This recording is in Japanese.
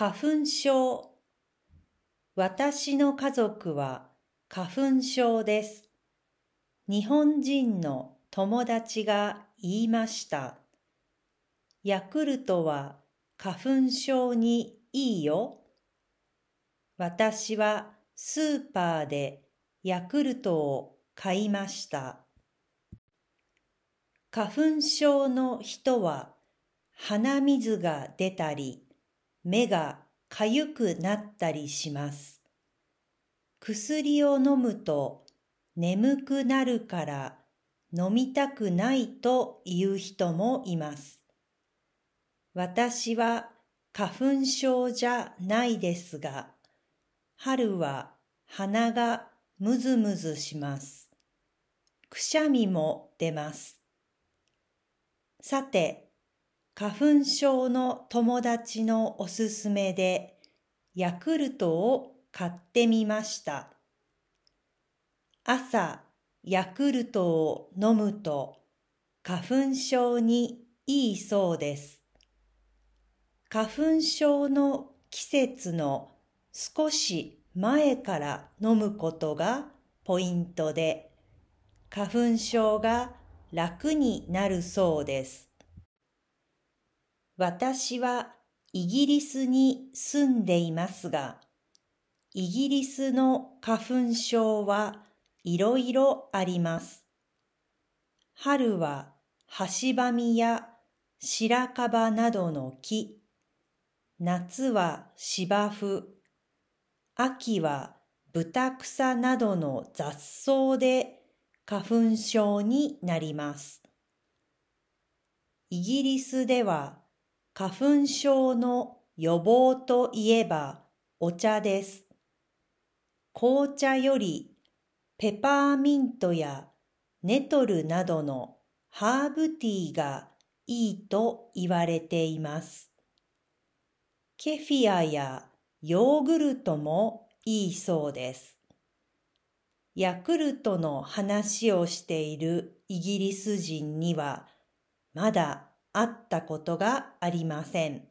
花粉症。私の家族は花粉症です。日本人の友達が言いました。ヤクルトは花粉症にいいよ。私はスーパーでヤクルトを買いました。花粉症の人は鼻水が出たり、目がかゆくなったりします。薬を飲むと眠くなるから飲みたくないという人もいます。私は花粉症じゃないですが、春は鼻がむずむずします。くしゃみも出ます。さて、花粉症の友達のおすすめでヤクルトを買ってみました。朝ヤクルトを飲むと花粉症にいいそうです。花粉症の季節の少し前から飲むことがポイントで花粉症が楽になるそうです。私はイギリスに住んでいますが、イギリスの花粉症はいろいろあります。春はハシバミや白樺などの木、夏は芝生、秋は豚草などの雑草で花粉症になります。イギリスでは花粉症の予防といえばお茶です。紅茶よりペパーミントやネトルなどのハーブティーがいいと言われています。ケフィアやヨーグルトもいいそうです。ヤクルトの話をしているイギリス人にはまだ会ったことがありません。